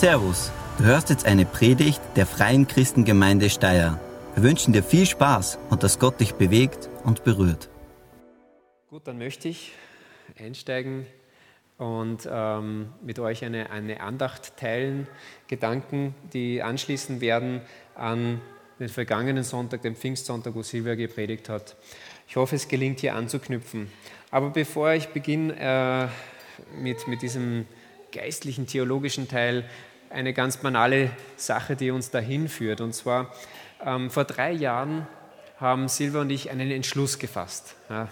Servus, du hörst jetzt eine Predigt der Freien Christengemeinde Steyr. Wir wünschen dir viel Spaß und dass Gott dich bewegt und berührt. Gut, dann möchte ich einsteigen und ähm, mit euch eine, eine Andacht teilen, Gedanken, die anschließen werden an den vergangenen Sonntag, den Pfingstsonntag, wo Silvia gepredigt hat. Ich hoffe, es gelingt hier anzuknüpfen. Aber bevor ich beginne äh, mit, mit diesem geistlichen, theologischen Teil, eine ganz banale Sache, die uns dahin führt. Und zwar, ähm, vor drei Jahren haben Silva und ich einen Entschluss gefasst. Ja,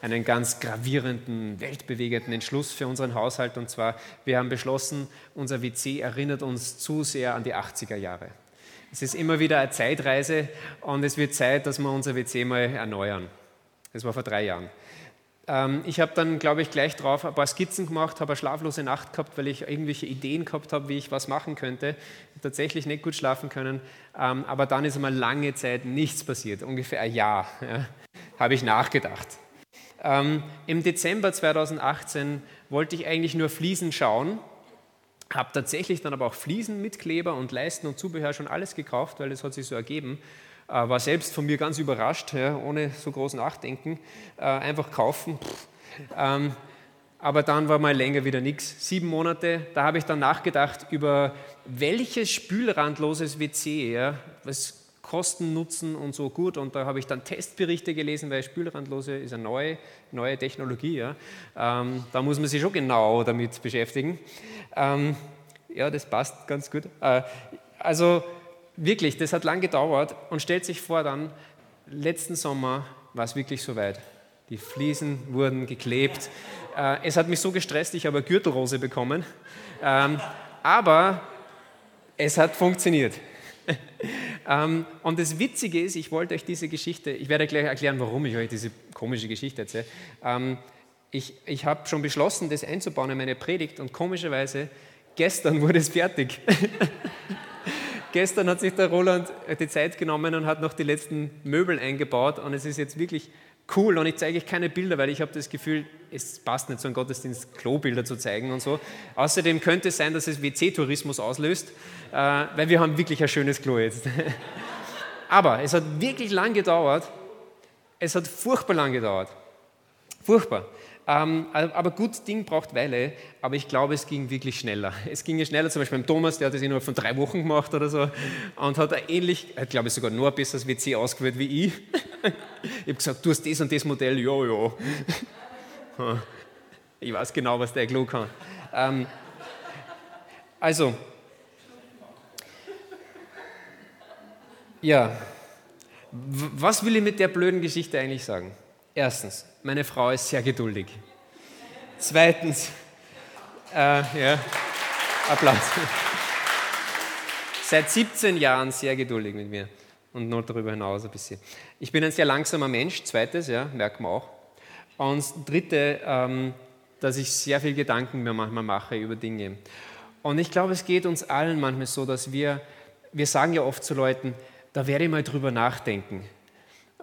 einen ganz gravierenden, weltbewegenden Entschluss für unseren Haushalt. Und zwar, wir haben beschlossen, unser WC erinnert uns zu sehr an die 80er Jahre. Es ist immer wieder eine Zeitreise und es wird Zeit, dass wir unser WC mal erneuern. Das war vor drei Jahren. Ähm, ich habe dann, glaube ich, gleich drauf ein paar Skizzen gemacht, habe eine schlaflose Nacht gehabt, weil ich irgendwelche Ideen gehabt habe, wie ich was machen könnte. Tatsächlich nicht gut schlafen können, ähm, aber dann ist einmal lange Zeit nichts passiert, ungefähr ein Jahr ja, habe ich nachgedacht. Ähm, Im Dezember 2018 wollte ich eigentlich nur Fliesen schauen, habe tatsächlich dann aber auch Fliesen mit Kleber und Leisten und Zubehör schon alles gekauft, weil es hat sich so ergeben. Äh, war selbst von mir ganz überrascht, ja, ohne so groß nachdenken, äh, einfach kaufen. Ähm, aber dann war mal länger wieder nichts. Sieben Monate, da habe ich dann nachgedacht über welches spülrandloses WC, ja, was Kosten, Nutzen und so gut. Und da habe ich dann Testberichte gelesen, weil spülrandlose ist eine neue, neue Technologie. Ja. Ähm, da muss man sich schon genau damit beschäftigen. Ähm, ja, das passt ganz gut. Äh, also wirklich, das hat lang gedauert und stellt sich vor dann, letzten Sommer war es wirklich soweit. Die Fliesen wurden geklebt. Äh, es hat mich so gestresst, ich habe eine Gürtelrose bekommen. Ähm, aber es hat funktioniert. ähm, und das Witzige ist, ich wollte euch diese Geschichte, ich werde gleich erklären, warum ich euch diese komische Geschichte erzähle. Ähm, ich ich habe schon beschlossen, das einzubauen in meine Predigt und komischerweise, gestern wurde es fertig. Gestern hat sich der Roland die Zeit genommen und hat noch die letzten Möbel eingebaut und es ist jetzt wirklich cool und ich zeige euch keine Bilder, weil ich habe das Gefühl, es passt nicht so ein Gottesdienst, Klobilder zu zeigen und so. Außerdem könnte es sein, dass es WC-Tourismus auslöst, äh, weil wir haben wirklich ein schönes Klo jetzt. Aber es hat wirklich lang gedauert. Es hat furchtbar lang gedauert. Furchtbar. Ähm, aber gut, Ding braucht Weile, aber ich glaube, es ging wirklich schneller. Es ging ja schneller, zum Beispiel beim Thomas, der hat das innerhalb von drei Wochen gemacht oder so und hat ähnlich, hat glaube ich sogar nur ein besseres WC ausgewählt wie ich. Ich habe gesagt, du hast das und das Modell, ja, ja. Ich weiß genau, was der Klo kann. Ähm, also, ja, was will ich mit der blöden Geschichte eigentlich sagen? Erstens, meine Frau ist sehr geduldig. Zweitens, äh, ja, Applaus. Seit 17 Jahren sehr geduldig mit mir und noch darüber hinaus ein bisschen. Ich bin ein sehr langsamer Mensch, zweites, ja, merkt man auch. Und dritte, ähm, dass ich sehr viel Gedanken mir manchmal mache über Dinge. Und ich glaube, es geht uns allen manchmal so, dass wir, wir sagen ja oft zu Leuten, da werde ich mal drüber nachdenken.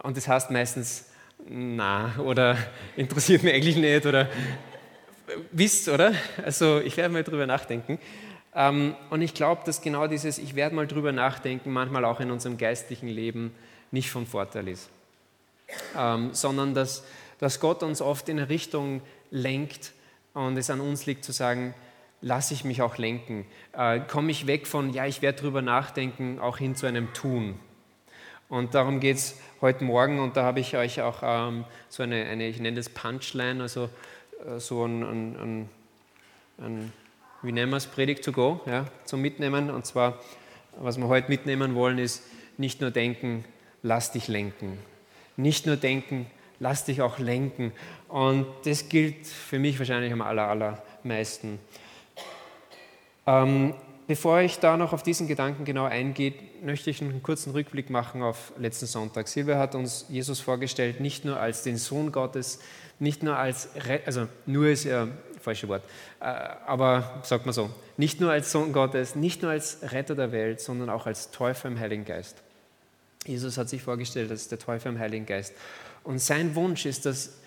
Und das heißt meistens, na, oder interessiert mich eigentlich nicht, oder wisst, oder? Also ich werde mal drüber nachdenken. Ähm, und ich glaube, dass genau dieses Ich werde mal drüber nachdenken manchmal auch in unserem geistlichen Leben nicht von Vorteil ist, ähm, sondern dass, dass Gott uns oft in eine Richtung lenkt und es an uns liegt zu sagen, lasse ich mich auch lenken, äh, komme ich weg von, ja, ich werde drüber nachdenken, auch hin zu einem Tun. Und darum geht es heute Morgen und da habe ich euch auch ähm, so eine, eine, ich nenne das Punchline, also äh, so ein, ein, ein, ein, wie nennen wir es, Predigt to go, ja, zum Mitnehmen. Und zwar, was wir heute mitnehmen wollen, ist nicht nur denken, lass dich lenken. Nicht nur denken, lass dich auch lenken. Und das gilt für mich wahrscheinlich am aller, allermeisten. Ähm, Bevor ich da noch auf diesen Gedanken genau eingehe, möchte ich einen kurzen Rückblick machen auf letzten Sonntag. Silvia hat uns Jesus vorgestellt, nicht nur als den Sohn Gottes, nicht nur als, also nur ist ja falsche Wort, äh, aber sagt man so, nicht nur als Sohn Gottes, nicht nur als Retter der Welt, sondern auch als Täufer im Heiligen Geist. Jesus hat sich vorgestellt als der Täufer im Heiligen Geist. Und sein Wunsch ist, dass,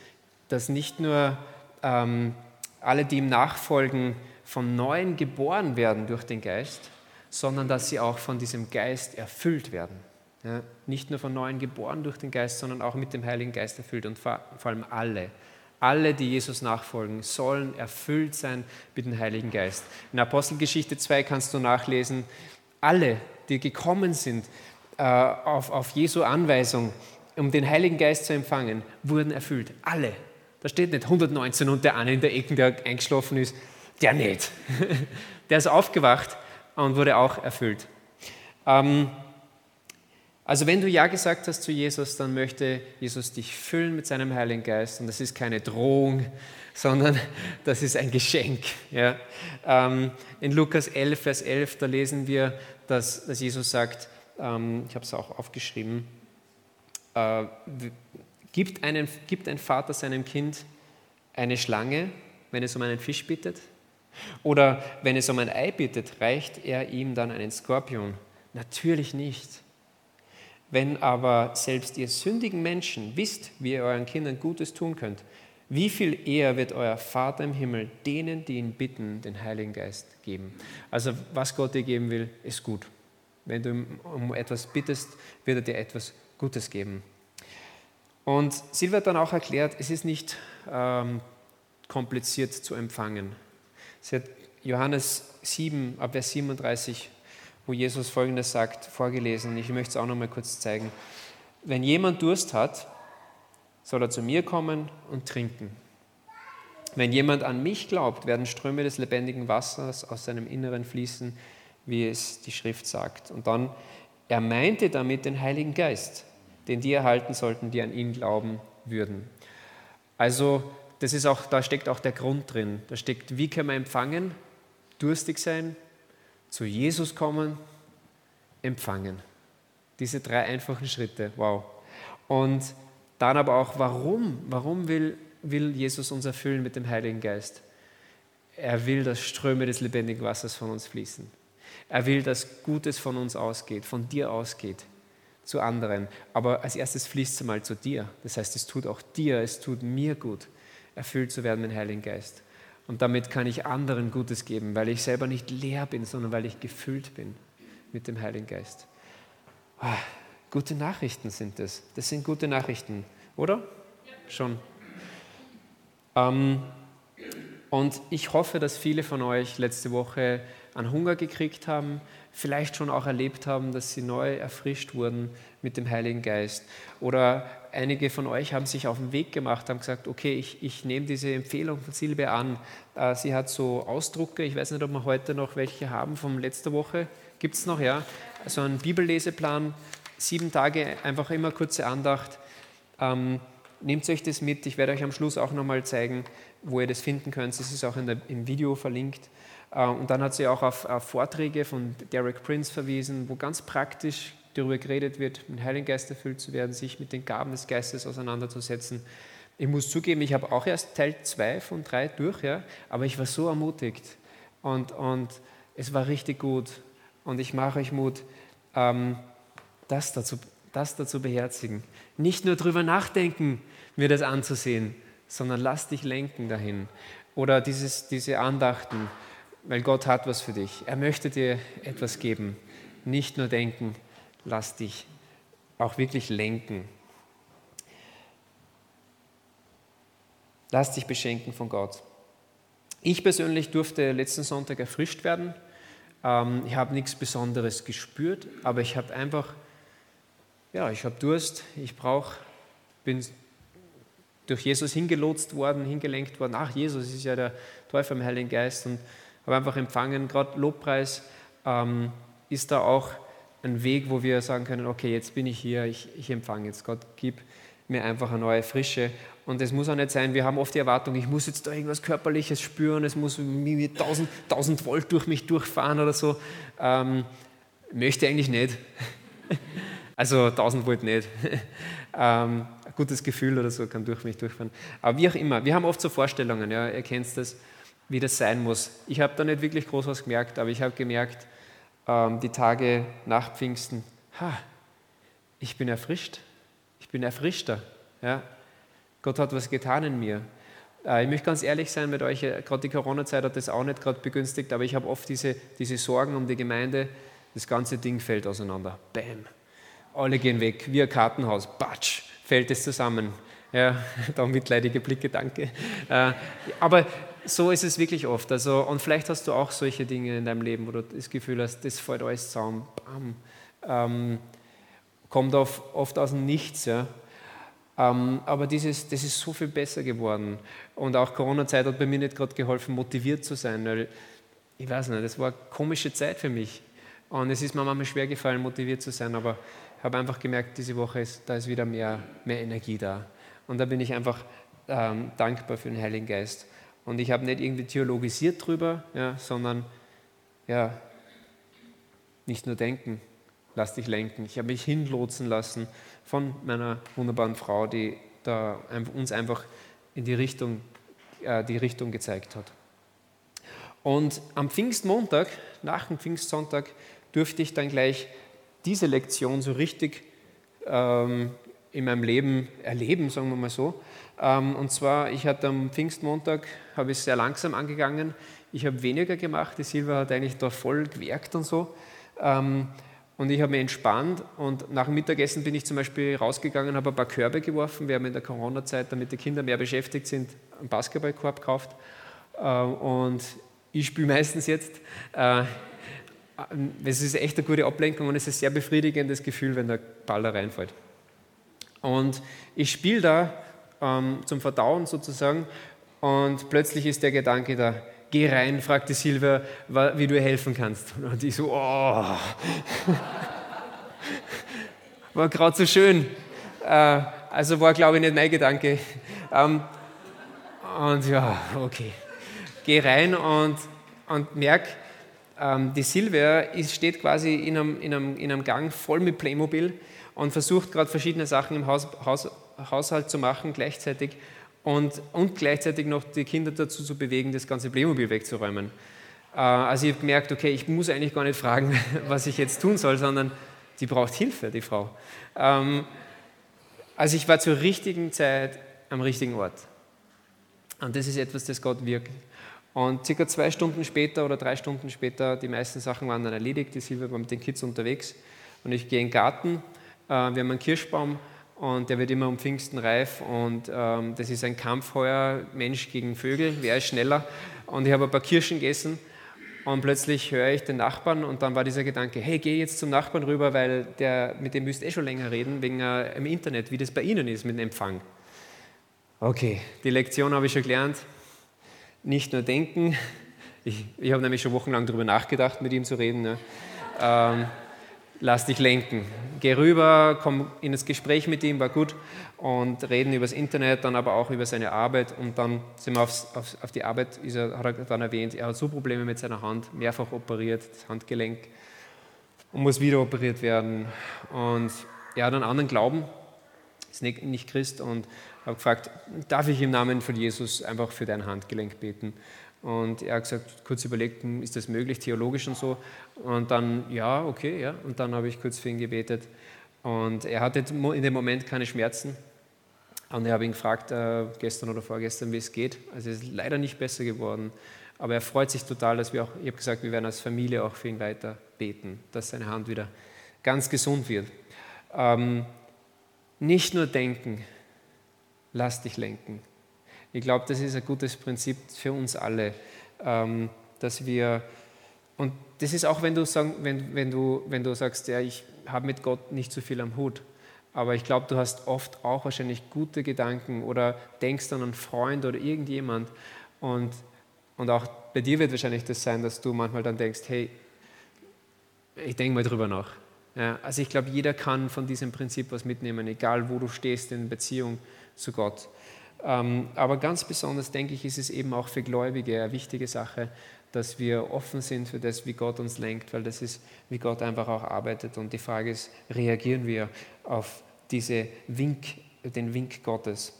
dass nicht nur ähm, alle, die ihm nachfolgen, von neuem geboren werden durch den Geist, sondern dass sie auch von diesem Geist erfüllt werden. Ja, nicht nur von neuem geboren durch den Geist, sondern auch mit dem Heiligen Geist erfüllt und vor, vor allem alle. Alle, die Jesus nachfolgen, sollen erfüllt sein mit dem Heiligen Geist. In Apostelgeschichte 2 kannst du nachlesen, alle, die gekommen sind äh, auf, auf Jesu Anweisung, um den Heiligen Geist zu empfangen, wurden erfüllt. Alle. Da steht nicht 119 und der eine in der Ecke, der eingeschlafen ist, der nicht. Der ist aufgewacht und wurde auch erfüllt. Ähm, also wenn du Ja gesagt hast zu Jesus, dann möchte Jesus dich füllen mit seinem Heiligen Geist. Und das ist keine Drohung, sondern das ist ein Geschenk. Ähm, in Lukas 11, Vers 11, da lesen wir, dass, Jesus sagt, ähm, ich habe es auch aufgeschrieben, äh, gibt ein Vater seinem Kind eine Schlange, wenn es um einen Fisch bittet? Oder wenn es um ein Ei bittet, reicht er ihm dann einen Skorpion? Natürlich nicht. Wenn aber selbst ihr sündigen Menschen wisst, wie ihr euren Kindern Gutes tun könnt, wie viel eher wird euer Vater im Himmel denen, die ihn bitten, den Heiligen Geist geben? Also was Gott dir geben will, ist gut. Wenn du um etwas bittest, wird er dir etwas Gutes geben. Und Silvia hat dann auch erklärt, es ist nicht ähm, kompliziert zu empfangen. Sie hat Johannes 7, ab Vers 37 wo Jesus Folgendes sagt, vorgelesen. Ich möchte es auch noch mal kurz zeigen. Wenn jemand Durst hat, soll er zu mir kommen und trinken. Wenn jemand an mich glaubt, werden Ströme des lebendigen Wassers aus seinem Inneren fließen, wie es die Schrift sagt. Und dann, er meinte damit den Heiligen Geist, den die erhalten sollten, die an ihn glauben würden. Also, das ist auch, da steckt auch der Grund drin. Da steckt, wie kann man empfangen? Durstig sein, zu Jesus kommen, empfangen. Diese drei einfachen Schritte, wow. Und dann aber auch, warum? Warum will, will Jesus uns erfüllen mit dem Heiligen Geist? Er will, dass Ströme des lebendigen Wassers von uns fließen. Er will, dass Gutes von uns ausgeht, von dir ausgeht zu anderen. Aber als erstes fließt es mal zu dir. Das heißt, es tut auch dir, es tut mir gut, erfüllt zu werden mit dem Heiligen Geist. Und damit kann ich anderen Gutes geben, weil ich selber nicht leer bin, sondern weil ich gefüllt bin mit dem Heiligen Geist. Ah, gute Nachrichten sind das. Das sind gute Nachrichten, oder? Ja. Schon. Ähm, und ich hoffe, dass viele von euch letzte Woche an Hunger gekriegt haben, vielleicht schon auch erlebt haben, dass sie neu erfrischt wurden mit dem Heiligen Geist. Oder einige von euch haben sich auf den Weg gemacht, haben gesagt, okay, ich, ich nehme diese Empfehlung von Silbe an. Äh, sie hat so Ausdrucke, ich weiß nicht, ob wir heute noch welche haben von letzter Woche. Gibt es noch, ja? So einen Bibelleseplan, sieben Tage, einfach immer kurze Andacht. Ähm, nehmt euch das mit, ich werde euch am Schluss auch nochmal zeigen, wo ihr das finden könnt. Es ist auch der, im Video verlinkt. Äh, und dann hat sie auch auf, auf Vorträge von Derek Prince verwiesen, wo ganz praktisch darüber geredet wird, mit Heiligen Geist erfüllt zu werden, sich mit den Gaben des Geistes auseinanderzusetzen. Ich muss zugeben, ich habe auch erst Teil 2 von 3 durch, ja, aber ich war so ermutigt und, und es war richtig gut. Und ich mache euch Mut, ähm, das, dazu, das dazu beherzigen. Nicht nur darüber nachdenken, mir das anzusehen, sondern lass dich lenken dahin. Oder dieses, diese Andachten, weil Gott hat was für dich. Er möchte dir etwas geben. Nicht nur denken, lass dich auch wirklich lenken. Lass dich beschenken von Gott. Ich persönlich durfte letzten Sonntag erfrischt werden. Ähm, ich habe nichts Besonderes gespürt, aber ich habe einfach, ja, ich habe Durst, ich brauche, bin durch Jesus hingelotst worden, hingelenkt worden. Ach, Jesus ist ja der Teufel im Heiligen Geist und habe einfach empfangen. Gerade Lobpreis ähm, ist da auch ein Weg, wo wir sagen können, okay, jetzt bin ich hier, ich, ich empfange jetzt. Gott, gib mir einfach eine neue Frische. Und es muss auch nicht sein, wir haben oft die Erwartung, ich muss jetzt da irgendwas Körperliches spüren, es muss mir 1000, 1000 Volt durch mich durchfahren oder so. Ähm, möchte eigentlich nicht. also 1000 Volt nicht. ähm, ein gutes Gefühl oder so kann durch mich durchfahren. Aber wie auch immer, wir haben oft so Vorstellungen, ja, ihr kennt das, wie das sein muss. Ich habe da nicht wirklich groß was gemerkt, aber ich habe gemerkt, ähm, die Tage nach Pfingsten, ha, ich bin erfrischt, ich bin erfrischter. Ja? Gott hat was getan in mir. Äh, ich möchte ganz ehrlich sein mit euch, äh, gerade die Corona-Zeit hat das auch nicht gerade begünstigt, aber ich habe oft diese, diese Sorgen um die Gemeinde, das ganze Ding fällt auseinander. Bam. Alle gehen weg, wie ein Kartenhaus. Batsch, fällt es zusammen. Ja, da mitleidige Blicke, danke. Äh, aber so ist es wirklich oft. Also, und vielleicht hast du auch solche Dinge in deinem Leben, wo du das Gefühl hast, das fällt alles zusammen. Bam. Ähm, kommt oft, aus dem Nichts. Ja. Ähm, aber dieses, das ist so viel besser geworden. Und auch Corona-Zeit hat bei mir nicht gerade geholfen, motiviert zu sein, weil ich weiß nicht, das war eine komische Zeit für mich. Und es ist mir manchmal schwer gefallen, motiviert zu sein, aber habe einfach gemerkt, diese Woche ist, da ist wieder mehr, mehr Energie da. Und da bin ich einfach ähm, dankbar für den Heiligen Geist. Und ich habe nicht irgendwie theologisiert drüber, ja, sondern ja, nicht nur denken, lass dich lenken. Ich habe mich hinlotsen lassen von meiner wunderbaren Frau, die da uns einfach in die Richtung, äh, die Richtung gezeigt hat. Und am Pfingstmontag, nach dem Pfingstsonntag, durfte ich dann gleich diese Lektion so richtig ähm, in meinem Leben erleben, sagen wir mal so. Ähm, und zwar, ich hatte am Pfingstmontag, habe ich sehr langsam angegangen. Ich habe weniger gemacht. Die Silva hat eigentlich da voll gewerkt und so. Ähm, und ich habe mich entspannt und nach dem Mittagessen bin ich zum Beispiel rausgegangen, habe ein paar Körbe geworfen. Wir haben in der Corona-Zeit, damit die Kinder mehr beschäftigt sind, einen Basketballkorb gekauft. Äh, und ich spiele meistens jetzt. Äh, es ist echt eine gute Ablenkung und es ist ein sehr befriedigendes Gefühl, wenn der Ball da reinfällt. Und ich spiele da ähm, zum Verdauen sozusagen und plötzlich ist der Gedanke da, geh rein, fragt die Silvia, wie du ihr helfen kannst. Und ich so, oh. War gerade so schön. Äh, also war, glaube ich, nicht mein Gedanke. Ähm, und ja, okay. Geh rein und, und merk, die Silvia steht quasi in einem, in, einem, in einem Gang voll mit Playmobil und versucht gerade verschiedene Sachen im Haus, Haus, Haushalt zu machen gleichzeitig und, und gleichzeitig noch die Kinder dazu zu bewegen, das ganze Playmobil wegzuräumen. Äh, also ich habe gemerkt, okay, ich muss eigentlich gar nicht fragen, was ich jetzt tun soll, sondern die braucht Hilfe, die Frau. Ähm, also ich war zur richtigen Zeit am richtigen Ort. Und das ist etwas, das Gott wirkt. Und circa zwei Stunden später oder drei Stunden später, die meisten Sachen waren dann erledigt, die Silvia war mit den Kids unterwegs und ich gehe in den Garten, äh, wir haben einen Kirschbaum und der wird immer um Pfingsten reif. Und ähm, das ist ein Kampf heuer, Mensch gegen Vögel, wer ist schneller? Und ich habe ein paar Kirschen gegessen und plötzlich höre ich den Nachbarn und dann war dieser Gedanke, hey, geh jetzt zum Nachbarn rüber, weil der, mit dem müsst ihr eh schon länger reden, wegen äh, im Internet, wie das bei Ihnen ist mit dem Empfang. Okay, die Lektion habe ich schon gelernt, nicht nur denken, ich, ich habe nämlich schon wochenlang darüber nachgedacht, mit ihm zu reden, ne? ähm, lass dich lenken. Geh rüber, komm in das Gespräch mit ihm, war gut. Und reden über das Internet, dann aber auch über seine Arbeit. Und dann sind wir aufs, auf, auf die Arbeit, er, hat er dann erwähnt, er hat so Probleme mit seiner Hand, mehrfach operiert, das Handgelenk und muss wieder operiert werden. Und er hat einen anderen Glauben, ist nicht, nicht Christ. Und habe gefragt, darf ich im Namen von Jesus einfach für dein Handgelenk beten? Und er hat gesagt, kurz überlegt, hm, ist das möglich, theologisch und so? Und dann, ja, okay, ja. Und dann habe ich kurz für ihn gebetet. Und er hatte in dem Moment keine Schmerzen. Und ich habe ihn gefragt, äh, gestern oder vorgestern, wie es geht. Also es ist leider nicht besser geworden. Aber er freut sich total, dass wir auch, ich habe gesagt, wir werden als Familie auch für ihn weiter beten, dass seine Hand wieder ganz gesund wird. Ähm, nicht nur denken, lass dich lenken. Ich glaube, das ist ein gutes Prinzip für uns alle, ähm, dass wir, und das ist auch, wenn du, sagen, wenn, wenn du, wenn du sagst, ja, ich habe mit Gott nicht so viel am Hut, aber ich glaube, du hast oft auch wahrscheinlich gute Gedanken oder denkst an einen Freund oder irgendjemand und, und auch bei dir wird wahrscheinlich das sein, dass du manchmal dann denkst, hey, ich denke mal drüber nach. Ja, also ich glaube, jeder kann von diesem Prinzip was mitnehmen, egal wo du stehst in Beziehung zu Gott. Ähm, aber ganz besonders, denke ich, ist es eben auch für Gläubige eine wichtige Sache, dass wir offen sind für das, wie Gott uns lenkt, weil das ist, wie Gott einfach auch arbeitet. Und die Frage ist, reagieren wir auf diese Wink, den Wink Gottes?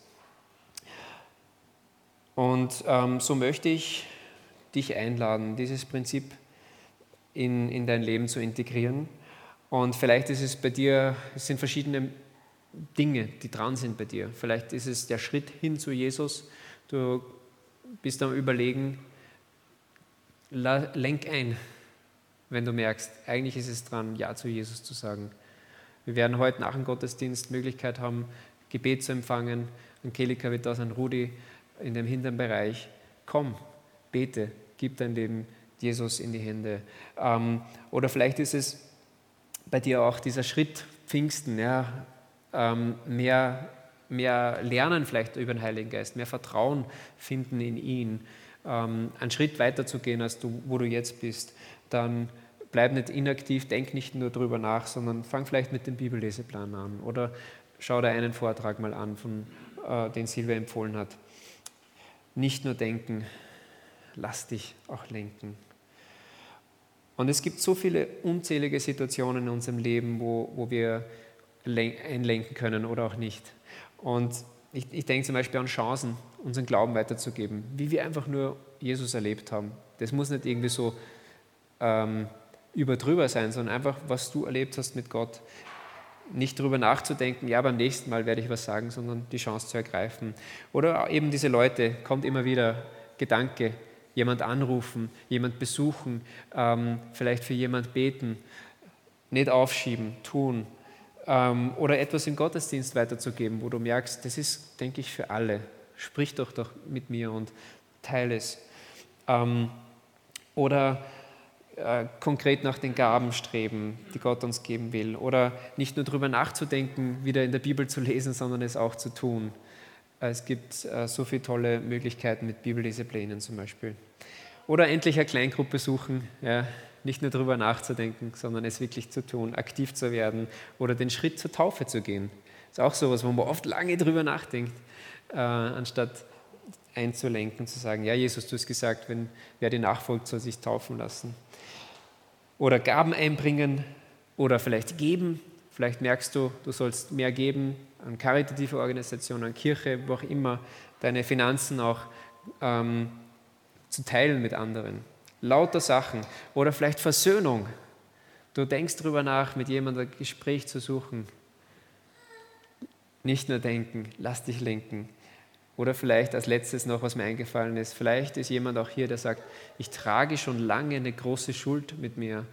Und ähm, so möchte ich dich einladen, dieses Prinzip in, in dein Leben zu integrieren. Und vielleicht ist es bei dir, es sind verschiedene Dinge, die dran sind bei dir. Vielleicht ist es der Schritt hin zu Jesus. Du bist am Überlegen, lenk ein, wenn du merkst, eigentlich ist es dran, Ja zu Jesus zu sagen. Wir werden heute nach dem Gottesdienst Möglichkeit haben, Gebet zu empfangen. Angelika wird da sein, Rudi in dem hinteren Bereich. Komm, bete, gib dein Leben Jesus in die Hände. Ähm, oder vielleicht ist es bei dir auch dieser Schritt Pfingsten, ja, mehr, mehr lernen vielleicht über den Heiligen Geist, mehr Vertrauen finden in ihn, ähm, einen Schritt weiter zu gehen, als du, wo du jetzt bist, dann bleib nicht inaktiv, denk nicht nur darüber nach, sondern fang vielleicht mit dem Bibelleseplan an oder schau dir einen Vortrag mal an, von, äh, den Silvia empfohlen hat. Nicht nur denken, lass dich auch lenken. Und es gibt so viele unzählige Situationen in unserem Leben, wo, wo wir einlenken können oder auch nicht. Und ich, ich denke zum Beispiel an Chancen, unseren Glauben weiterzugeben, wie wir einfach nur Jesus erlebt haben. Das muss nicht irgendwie so ähm, überdrüber sein, sondern einfach, was du erlebt hast mit Gott. Nicht darüber nachzudenken, ja, beim nächsten Mal werde ich was sagen, sondern die Chance zu ergreifen. Oder eben diese Leute, kommt immer wieder Gedanke, jemand anrufen, jemand besuchen, ähm, vielleicht für jemand beten, nicht aufschieben, tun. Ähm, oder etwas im Gottesdienst weiterzugeben, wo du merkst, das ist, denke ich, für alle. Sprich doch doch mit mir und teile es. Ähm, oder äh, konkret nach den Gaben streben, die Gott uns geben will. Oder nicht nur darüber nachzudenken, wieder in der Bibel zu lesen, sondern es auch zu tun. Es gibt äh, so viele tolle Möglichkeiten mit Bibelleseplänen zum Beispiel. Oder endlich eine Kleingruppe suchen, ja, nicht nur darüber nachzudenken, sondern es wirklich zu tun, aktiv zu werden oder den Schritt zur Taufe zu gehen. Das ist auch sowas, wo man oft lange darüber nachdenkt, äh, anstatt einzulenken, zu sagen, ja Jesus, du hast gesagt, wenn wer dir nachfolgt, soll sich taufen lassen. Oder Gaben einbringen oder vielleicht geben. Vielleicht merkst du, du sollst mehr geben, an karitative Organisationen, an Kirche, wo auch immer, deine Finanzen auch ähm, zu teilen mit anderen. Lauter Sachen. Oder vielleicht Versöhnung. Du denkst darüber nach, mit jemandem ein Gespräch zu suchen. Nicht nur denken, lass dich lenken. Oder vielleicht als letztes noch, was mir eingefallen ist, vielleicht ist jemand auch hier, der sagt, ich trage schon lange eine große Schuld mit mir.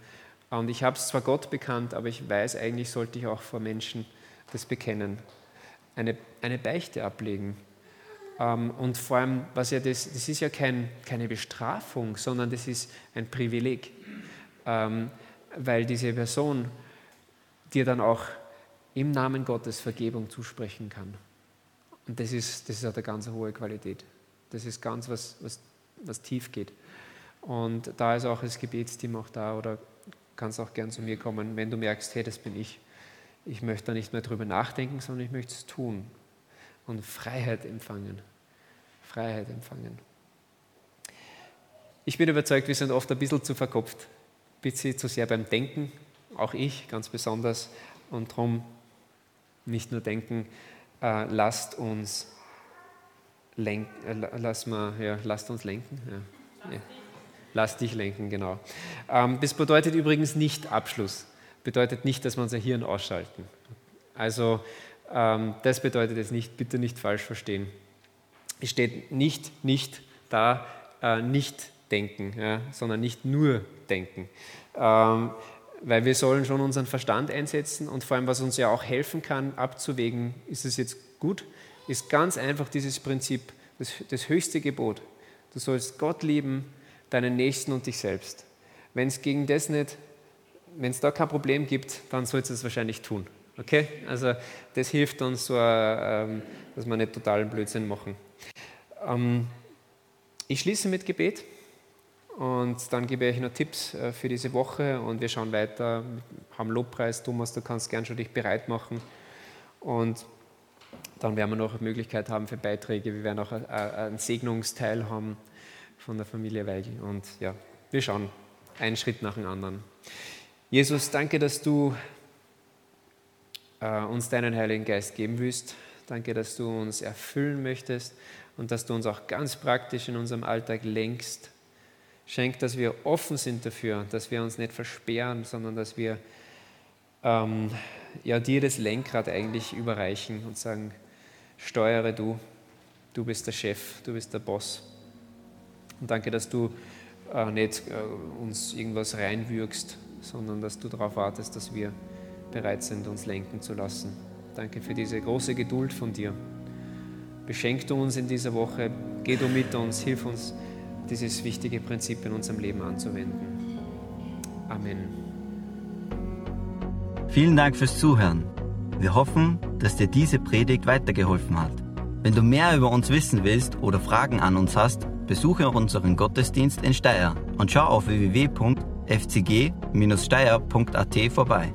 Und ich habe es zwar Gott bekannt, aber ich weiß, eigentlich sollte ich auch vor Menschen das bekennen eine, eine Beichte ablegen. Ähm, und vor allem, was ja das, das ist ja kein, keine Bestrafung, sondern das ist ein Privileg, ähm, weil diese Person dir dann auch im Namen Gottes Vergebung zusprechen kann. Und das ist, das ist eine ganz hohe Qualität. Das ist ganz was, was, was tief geht. Und da ist auch das Gebetsteam auch da oder kannst auch gern zu mir kommen, wenn du merkst, hey, das bin ich ich möchte da nicht mehr drüber nachdenken, sondern ich möchte es tun und Freiheit empfangen. Freiheit empfangen. Ich bin überzeugt, wir sind oft ein bisschen zu verkopft, ein bisschen zu sehr beim Denken, auch ich ganz besonders. Und darum nicht nur denken, äh, lasst uns lenken, äh, lass mal, ja, lasst uns lenken. Ja. Ja. Lass dich lenken, genau. Ähm, das bedeutet übrigens nicht Abschluss bedeutet nicht, dass wir unser Hirn ausschalten. Also das bedeutet es nicht, bitte nicht falsch verstehen. Es steht nicht, nicht da, äh, nicht denken, ja, sondern nicht nur denken. Ähm, weil wir sollen schon unseren Verstand einsetzen und vor allem, was uns ja auch helfen kann, abzuwägen, ist es jetzt gut, ist ganz einfach dieses Prinzip, das, das höchste Gebot. Du sollst Gott lieben, deinen Nächsten und dich selbst. Wenn es gegen das nicht wenn es da kein Problem gibt, dann sollst du es wahrscheinlich tun. Okay? Also das hilft uns, so, ähm, dass wir nicht totalen Blödsinn machen. Ähm, ich schließe mit Gebet und dann gebe ich noch Tipps äh, für diese Woche und wir schauen weiter. Wir haben Lobpreis, Thomas, du kannst gern schon dich bereit machen und dann werden wir noch eine Möglichkeit haben für Beiträge. Wir werden auch einen Segnungsteil haben von der Familie Weigel und ja, wir schauen einen Schritt nach dem anderen. Jesus, danke, dass du äh, uns deinen Heiligen Geist geben willst. Danke, dass du uns erfüllen möchtest und dass du uns auch ganz praktisch in unserem Alltag lenkst. Schenk, dass wir offen sind dafür, dass wir uns nicht versperren, sondern dass wir ähm, ja, dir das Lenkrad eigentlich überreichen und sagen, steuere du, du bist der Chef, du bist der Boss. Und danke, dass du äh, nicht äh, uns irgendwas reinwürgst, sondern dass du darauf wartest, dass wir bereit sind, uns lenken zu lassen. Danke für diese große Geduld von dir. Beschenk du uns in dieser Woche, geh du mit uns, hilf uns, dieses wichtige Prinzip in unserem Leben anzuwenden. Amen. Vielen Dank fürs Zuhören. Wir hoffen, dass dir diese Predigt weitergeholfen hat. Wenn du mehr über uns wissen willst oder Fragen an uns hast, besuche unseren Gottesdienst in Steyr und schau auf www.fcg-steyr.at vorbei.